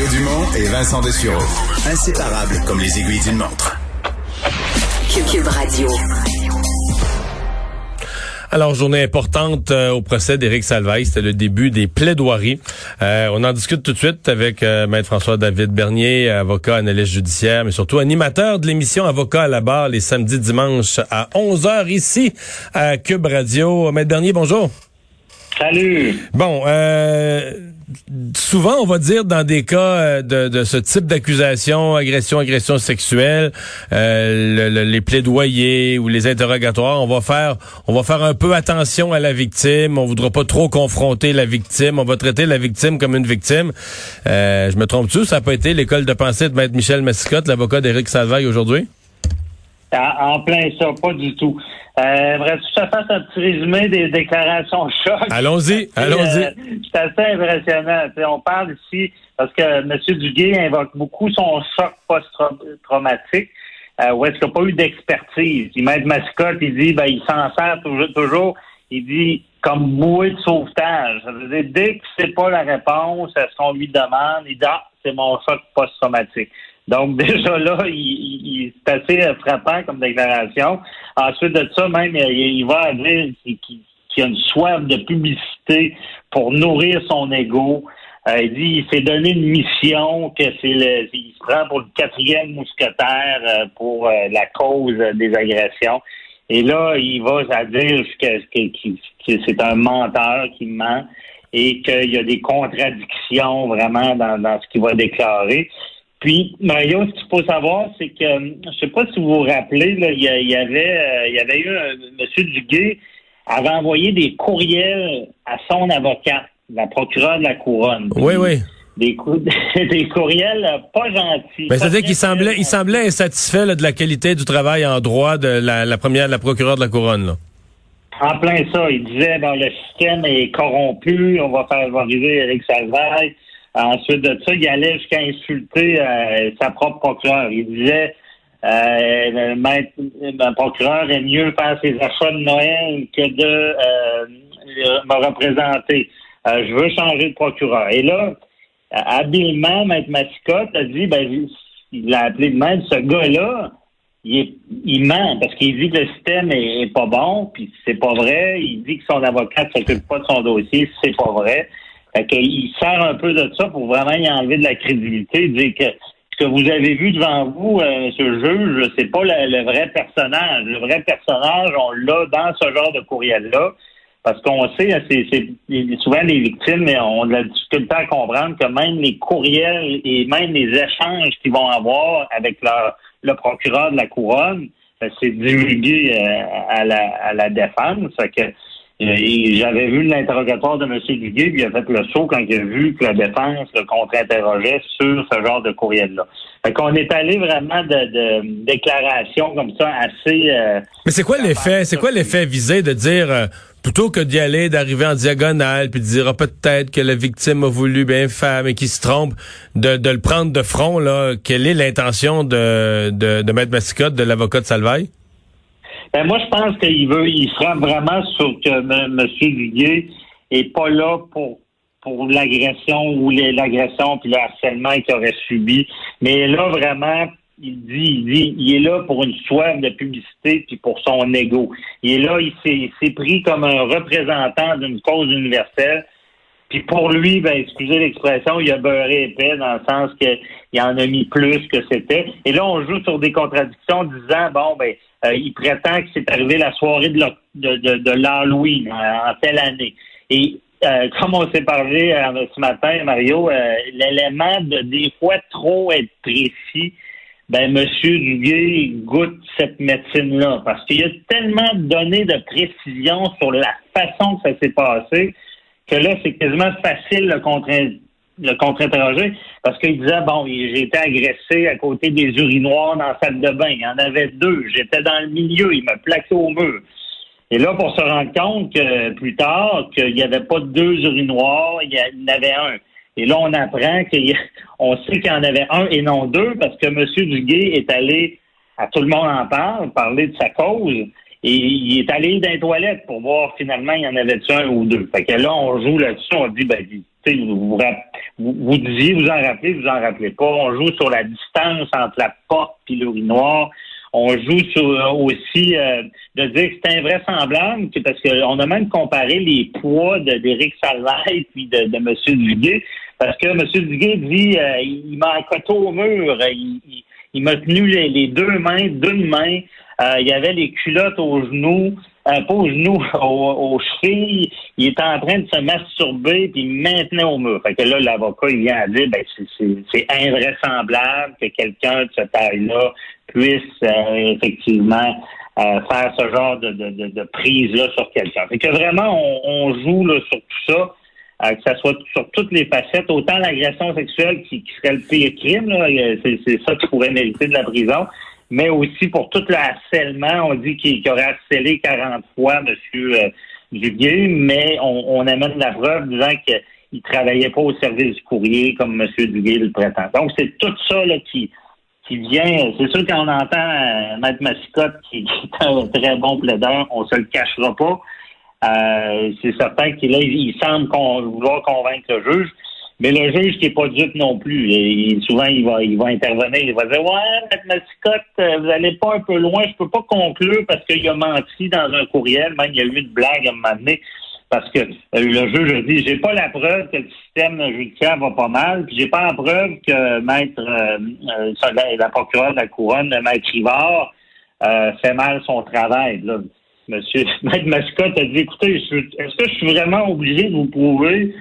Mario Dumont et Vincent Dessureau. Inséparables comme les aiguilles d'une montre. Cube Radio. Alors, journée importante euh, au procès d'Éric Salvaille. C'était le début des plaidoiries. Euh, on en discute tout de suite avec euh, Maître François-David Bernier, avocat, analyste judiciaire, mais surtout animateur de l'émission Avocat à la barre les samedis, dimanches à 11h ici à Cube Radio. Maître Bernier, bonjour. Salut. Bon, euh, souvent, on va dire dans des cas euh, de, ce type d'accusation, agression, agression sexuelle, euh, les plaidoyers ou les interrogatoires, on va faire, on va faire un peu attention à la victime. On voudra pas trop confronter la victime. On va traiter la victime comme une victime. Euh, je me trompe-tu? Ça n'a pas été l'école de pensée de maître Michel Massicotte, l'avocat d'Éric Salvaille aujourd'hui? En plein ça, pas du tout. Euh, Bref, je te fasse un petit résumé des déclarations choc? Allons-y, allons-y. Euh, c'est assez impressionnant. on parle ici parce que M. Duguay invoque beaucoup son choc post-traumatique. Euh, où est-ce qu'il n'y a pas eu d'expertise? Il met mascotte, il dit ben il s'en sert toujours, toujours, il dit comme bouée de sauvetage. Ça veut dire dès que c'est pas la réponse à ce qu'on lui demande, il dit Ah, c'est mon choc post-traumatique. Donc déjà là, il, c'est assez frappant comme déclaration. Ensuite de ça, même, il, va dire qu'il a une soif de publicité pour nourrir son ego. Euh, il dit il s'est donné une mission que c'est il se prend pour le quatrième mousquetaire euh, pour euh, la cause des agressions. Et là, il va dire que, c'est un menteur qui ment et qu'il y a des contradictions vraiment dans ce qu'il va déclarer. Puis, Mario, ce qu'il faut savoir, c'est que, je sais pas si vous vous rappelez, là, il, y avait, euh, il y avait eu un, M. Duguay avait envoyé des courriels à son avocat, la procureure de la couronne. Oui, oui. Des, des courriels pas gentils. Mais c'est-à-dire qu'il semblait, il semblait insatisfait de la qualité du travail en droit de la, la première, la procureure de la couronne. Là. En plein ça, il disait, bon, le système est corrompu, on va faire arriver Eric Salvaille. Ensuite de ça, il allait jusqu'à insulter euh, sa propre procureure. Il disait euh, ma procureur est mieux faire ses achats de Noël que de euh, me représenter. Euh, je veux changer de procureur. Et là, habilement, Maître Mascotte a dit, ben, il l'a appelé de même, ce gars-là, il, il, ment parce qu'il dit que le système est, pas bon, puis c'est pas vrai. Il dit que son avocat ne s'occupe pas de son dossier, c'est pas vrai. Fait qu'il sert un peu de ça pour vraiment y enlever de la crédibilité, dire que ce que vous avez vu devant vous, euh, ce juge, c'est pas le, vrai personnage. Le vrai personnage, on l'a dans ce genre de courriel-là. Parce qu'on sait, hein, c'est souvent les victimes ont de la difficulté à comprendre que même les courriels et même les échanges qu'ils vont avoir avec leur, le procureur de la couronne, ben, c'est divulgué euh, à, la, à la défense. Fait que j'avais vu l'interrogatoire de M. Duguay, puis il a fait le saut quand il a vu que la défense le contre-interrogeait sur ce genre de courriel-là. Fait qu'on est allé vraiment de, de déclarations comme ça assez... Euh, Mais c'est quoi l'effet? C'est quoi l'effet visé de dire... Euh, plutôt que d'y aller, d'arriver en diagonale, puis de dire ah, peut-être que la victime a voulu bien faire, mais qui se trompe, de, de, le prendre de front, là, quelle est l'intention de, de, de Maître Massicotte, de l'avocat de Salvaille? Ben, moi, je pense qu'il veut, il sera vraiment sur que M. Duguay est pas là pour pour l'agression ou l'agression puis le harcèlement qu'il aurait subi. Mais là, vraiment, il dit, il dit, il est là pour une soif de publicité puis pour son ego. Il est là, il s'est pris comme un représentant d'une cause universelle. Puis pour lui, ben, excusez l'expression, il a beurré épais dans le sens qu'il en a mis plus que c'était. Et là, on joue sur des contradictions disant, bon, ben, euh, il prétend que c'est arrivé la soirée de, l'Halloween euh, en telle année. Et euh, comme on s'est parlé ce matin, Mario, l'élément de des fois trop être précis, ben Monsieur Duguay goûte cette médecine-là parce qu'il y a tellement de données de précision sur la façon que ça s'est passé que là, c'est quasiment facile le contre-interroger parce qu'il disait bon, j'ai été agressé à côté des urinoirs dans la salle de bain. Il y en avait deux. J'étais dans le milieu. Il m'a plaqué au mur. Et là, pour se rendre compte que plus tard, qu'il n'y avait pas deux urinoirs, il y en avait un. Et là, on apprend qu'on sait qu'il y en avait un et non deux parce que M. Duguay est allé, à tout le monde en parle, parler de sa cause. Et il est allé dans les toilettes pour voir finalement il y en avait un ou deux. Fait que là, on joue là-dessus, on dit, ben, vous, vous, vous, disiez, vous en rappelez, vous en rappelez pas. On joue sur la distance entre la porte et l'urinoir. On joue sur aussi euh, de dire que c'est invraisemblable, parce qu'on a même comparé les poids d'Éric Salvaille puis de, de M. Duguay, parce que M. Duguay dit euh, il m'a accoté au mur, il, il, m'a tenu les, deux mains d'une main, euh, il avait les culottes aux genoux, euh, pas aux genoux, aux, chevilles. Il était en train de se masturber puis il maintenait au mur. Fait que là, l'avocat, il vient à dire, ben, c'est invraisemblable que quelqu'un de cette taille-là puisse euh, effectivement euh, faire ce genre de, de, de, prise-là sur quelqu'un. Fait que vraiment, on, joue là, sur tout ça. Que ça soit sur toutes les facettes, autant l'agression sexuelle qui, serait le pire crime, c'est ça qui pourrait mériter de la prison, mais aussi pour tout le harcèlement. On dit qu'il aurait harcelé 40 fois M. Euh, Duguay, mais on, amène la preuve disant qu'il travaillait pas au service du courrier comme M. Duguay le prétend. Donc, c'est tout ça là, qui, qui vient. C'est sûr qu'on entend euh, Maître Massicotte, qui, est un très bon plaideur, on se le cachera pas. Euh, c'est certain qu'il il semble vouloir convaincre le juge. Mais le juge qui est pas dupe non plus, et souvent il va, il va intervenir, il va dire ouais, M. Mascotte, euh, vous allez pas un peu loin, je peux pas conclure parce qu'il a menti dans un courriel, même il y a eu une blague à un moment donné, parce que euh, le juge a dit j'ai pas la preuve que le système judiciaire va pas mal, puis j'ai pas la preuve que maître euh, la, procureure de la couronne, maître Rivard, fait mal son travail. Là. Monsieur Maître Mascotte a dit écoutez, est-ce que je suis vraiment obligé de vous prouver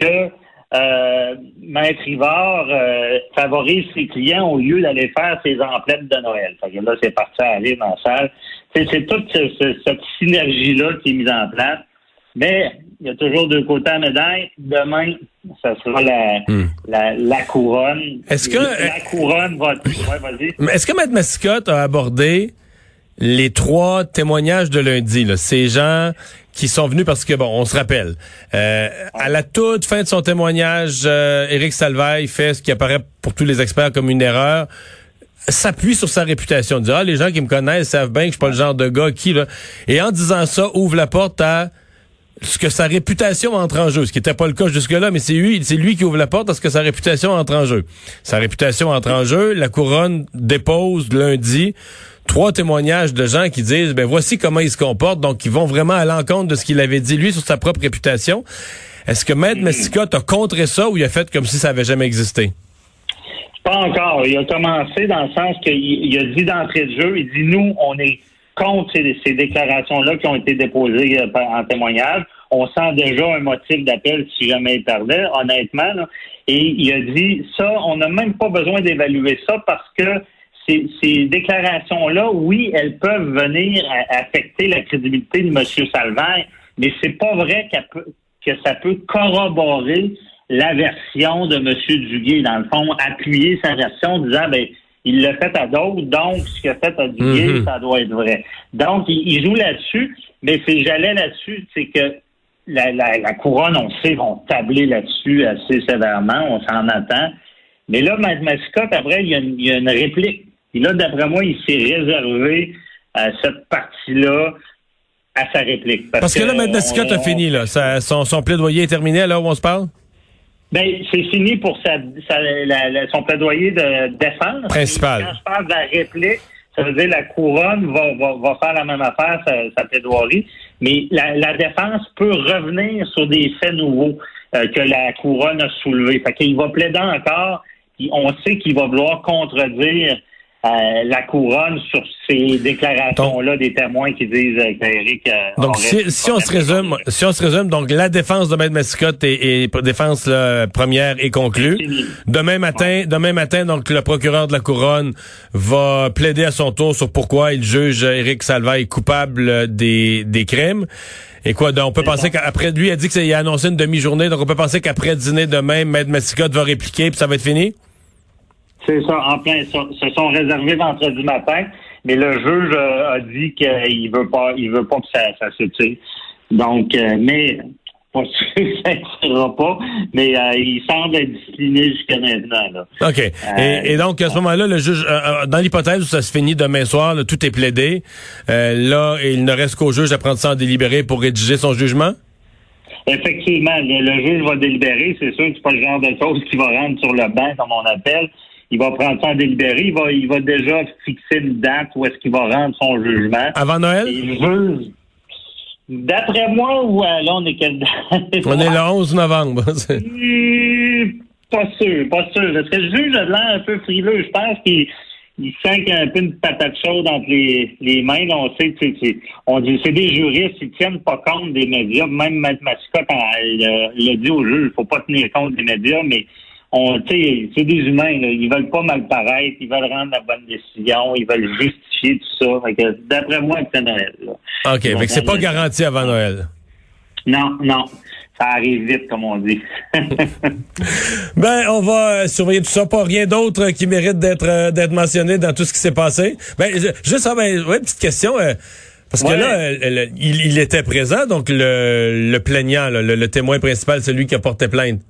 que euh, Maître Rivard euh, favorise ses clients au lieu d'aller faire ses emplettes de Noël? Fait que là, c'est parti à aller dans la salle. C'est, toute cette synergie-là qui est mise en place. Mais il y a toujours deux côtés à la médaille. Demain, ça sera la, hmm. la, couronne. Est-ce que la couronne va. Ouais, vas-y. Est-ce que Maître Mascotte a abordé les trois témoignages de lundi, là, ces gens qui sont venus parce que bon, on se rappelle, euh, à la toute fin de son témoignage, euh, Éric Salvaille fait ce qui apparaît pour tous les experts comme une erreur. S'appuie sur sa réputation, dit ah les gens qui me connaissent savent bien que je suis pas le genre de gars qui là. Et en disant ça ouvre la porte à ce que sa réputation entre en jeu, ce qui n'était pas le cas jusque-là, mais c'est lui, c'est lui qui ouvre la porte à ce que sa réputation entre en jeu. Sa réputation entre en jeu, la couronne dépose lundi trois témoignages de gens qui disent, ben voici comment il se comporte, donc ils vont vraiment à l'encontre de ce qu'il avait dit lui sur sa propre réputation. Est-ce que Maître Mestica a contré ça ou il a fait comme si ça avait jamais existé? Pas encore. Il a commencé dans le sens qu'il a dit d'entrée de jeu, il dit nous, on est contre ces, déclarations-là qui ont été déposées euh, en témoignage. On sent déjà un motif d'appel si jamais il tardait, honnêtement. Et il a dit ça, on n'a même pas besoin d'évaluer ça parce que ces, déclarations-là, oui, elles peuvent venir affecter la crédibilité de M. Salvaire, mais c'est pas vrai que ça peut corroborer la version de M. Duguay. Dans le fond, appuyer sa version en disant, ben, il l'a fait à d'autres, donc ce qu'il a fait à Duguay, mhm. ça doit être vrai. Donc, il, joue là-dessus, mais c'est j'allais là-dessus, c'est que la, couronne, on sait, vont tabler là-dessus assez sévèrement, on s'en attend. Mais là, Matt Mascotte, après, il y, a une, réplique. Et là, d'après moi, il s'est réservé à cette partie-là à sa réplique. Parce, que, là, Matt Mascotte a fini, là. son, son plaidoyer est terminé, là où on se parle? Ben, c'est fini pour sa, son plaidoyer de défense. Principal. Quand je parle de la réplique, ça veut dire la couronne va, va, va faire la même affaire, sa, sa plaidoirie, mais la, la, défense peut revenir sur des faits nouveaux euh, que la couronne a soulevés. Fait qu'il va plaider encore, on sait qu'il va vouloir contredire euh, la couronne sur ces déclarations-là des témoins qui disent euh, qu'Éric. Euh, donc, si, on se résume, si on se résume, donc la défense de Maître Mascotte et, défense première est conclue. Demain matin, demain matin, donc le procureur de la couronne va plaider à son tour sur pourquoi il juge Éric Salvaille coupable des, des crimes. Et quoi, donc on peut penser qu'après lui a dit qu'il a annoncé une demi-journée, donc on peut penser qu'après dîner demain, Maître Mascotte va répliquer puis ça va être fini? C'est ça, en plein, se sont réservés vendredi matin, mais le juge euh, a dit qu'il veut pas, il veut pas que ça, ça tire. Donc, euh, mais pas sûr que ça ne pas, mais euh, il semble être discipliné jusqu'à maintenant. Là. OK. et, donc, à ce moment-là, le juge, dans l'hypothèse où ça se finit demain soir, tout est plaidé, là, il ne reste qu'au juge à prendre ça en délibéré pour rédiger son jugement? effectivement, le, juge va délibérer. C'est sûr que c'est pas le genre de choses qui va rendre sur le banc, comme on appelle. Il va prendre ça en délibéré. Il va, il va déjà fixer une date où est-ce qu'il va rendre son jugement. Avant Noël? D'après moi, ou là, on est quelle date? On est le 11 novembre. Hmm, pas sûr, pas sûr. Parce que le juge a l'air un peu frileux. Je pense qu'il il sent qu'il y a un peu une patate chaude entre les, les mains. on sait que c'est, on dit, c'est des juristes, ils tiennent pas compte des médias. Même Mascotte, il, a dit au juge, il faut pas tenir compte des médias, mais on, c'est des humains, là. ils veulent pas mal paraître, ils veulent rendre la bonne décision, ils veulent justifier tout ça. d'après moi, c'est Noël. OK, mais c'est pas garanti avant Noël. Non, non ça arrive vite, comme on dit. ben, on va euh, surveiller tout ça. Pas rien d'autre qui mérite d'être euh, d'être mentionné dans tout ce qui s'est passé. Ben, juste, ah, ben, ouais, petite question. Euh, parce que là, il, était présent, donc le, le plaignant, le, témoin principal, celui qui a porté plainte.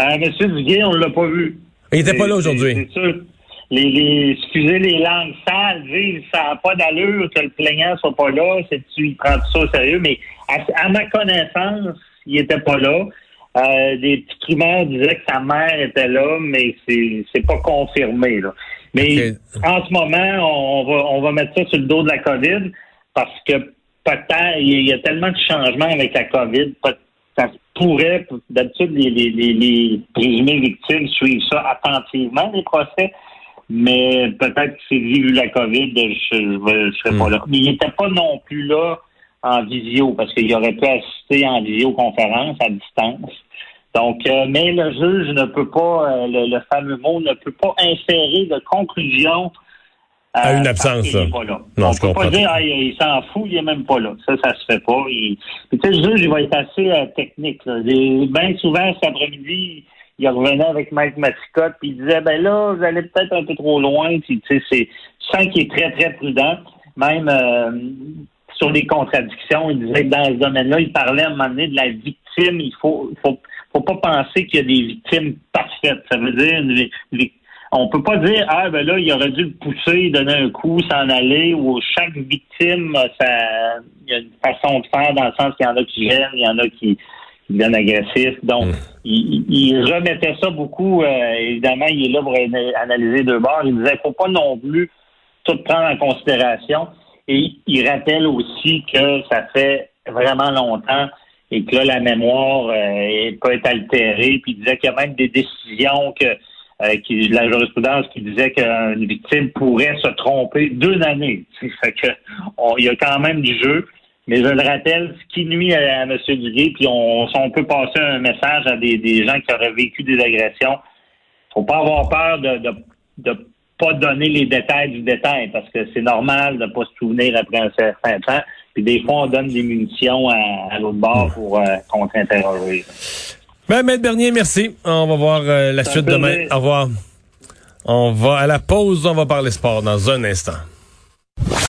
Euh, Monsieur Duguay, on l'a pas vu. Il était pas là aujourd'hui. C'est sûr. Les, les, excusez les langues sales, disent ça n'a pas d'allure que le plaignant soit pas là, c'est tu il prend tout ça au sérieux, mais à ma connaissance, il était pas là. Euh, des petits rumeurs disaient que sa mère était là, mais c'est c'est pas confirmé là. Mais en ce moment, on va on va mettre ça sur le dos de la COVID parce que peut-être il y a tellement de changements avec la COVID, ça pourrait d'habitude les, les, les, les présumés victimes suivent ça attentivement les procès, mais peut-être que c'est vu la COVID, je, je, serais pas hmm. là. Mais il n'était pas non plus là en visio parce qu'il aurait pu assister en visioconférence à distance. Donc, euh, mais le juge ne peut pas, euh, le, fameux mot, ne peut pas inférer de conclusion à une absence. Il pas là. Non, On je peut pas dire, ah, il s'en fout, il est même pas là. Ça, ça se fait pas. Tu sais, le juge, il va être assez technique. Bien souvent, cet après-midi, il revenait avec Mike Mascotte, puis il disait, ben là, vous allez peut-être un peu trop loin. tu sais, c'est, qu'il est très, très prudent. Même, sur les contradictions. Il disait que dans ce domaine-là, il parlait à un moment donné de la victime. Il faut, faut, faut pas penser qu'il y a des victimes parfaites. Ça veut dire, on peut pas dire, ah, ben là, il aurait dû le pousser, donner un coup, s'en aller, ou chaque victime, ça, il y a une façon de faire dans le sens qu'il y en a qui gênent, il y en a qui, qui deviennent agressifs. Donc, mm. il, remettait ça beaucoup. Euh, évidemment, il est là pour analyser deux bords. Il disait, faut pas non plus tout prendre en considération. Et il rappelle aussi que ça fait vraiment longtemps et que là, la mémoire euh, peut être altérée. Puis il disait qu'il y a même des décisions que euh, qui, la jurisprudence qui disait qu'une victime pourrait se tromper d'une année. Fait que il y a quand même du jeu. Mais je le rappelle, ce qui nuit à, M. Duguay, puis on, on peut passer un message à des, des gens qui auraient vécu des agressions, faut pas avoir peur de, de, de pas donner les détails du détail parce que c'est normal de pas se souvenir après un certain temps. Puis des fois, on donne des munitions à, l'autre bord pour euh, contre-interroger. Ben, Maître Bernier, merci. On va voir euh, la suite demain. Au revoir. On va à la pause, on va parler sport dans un instant.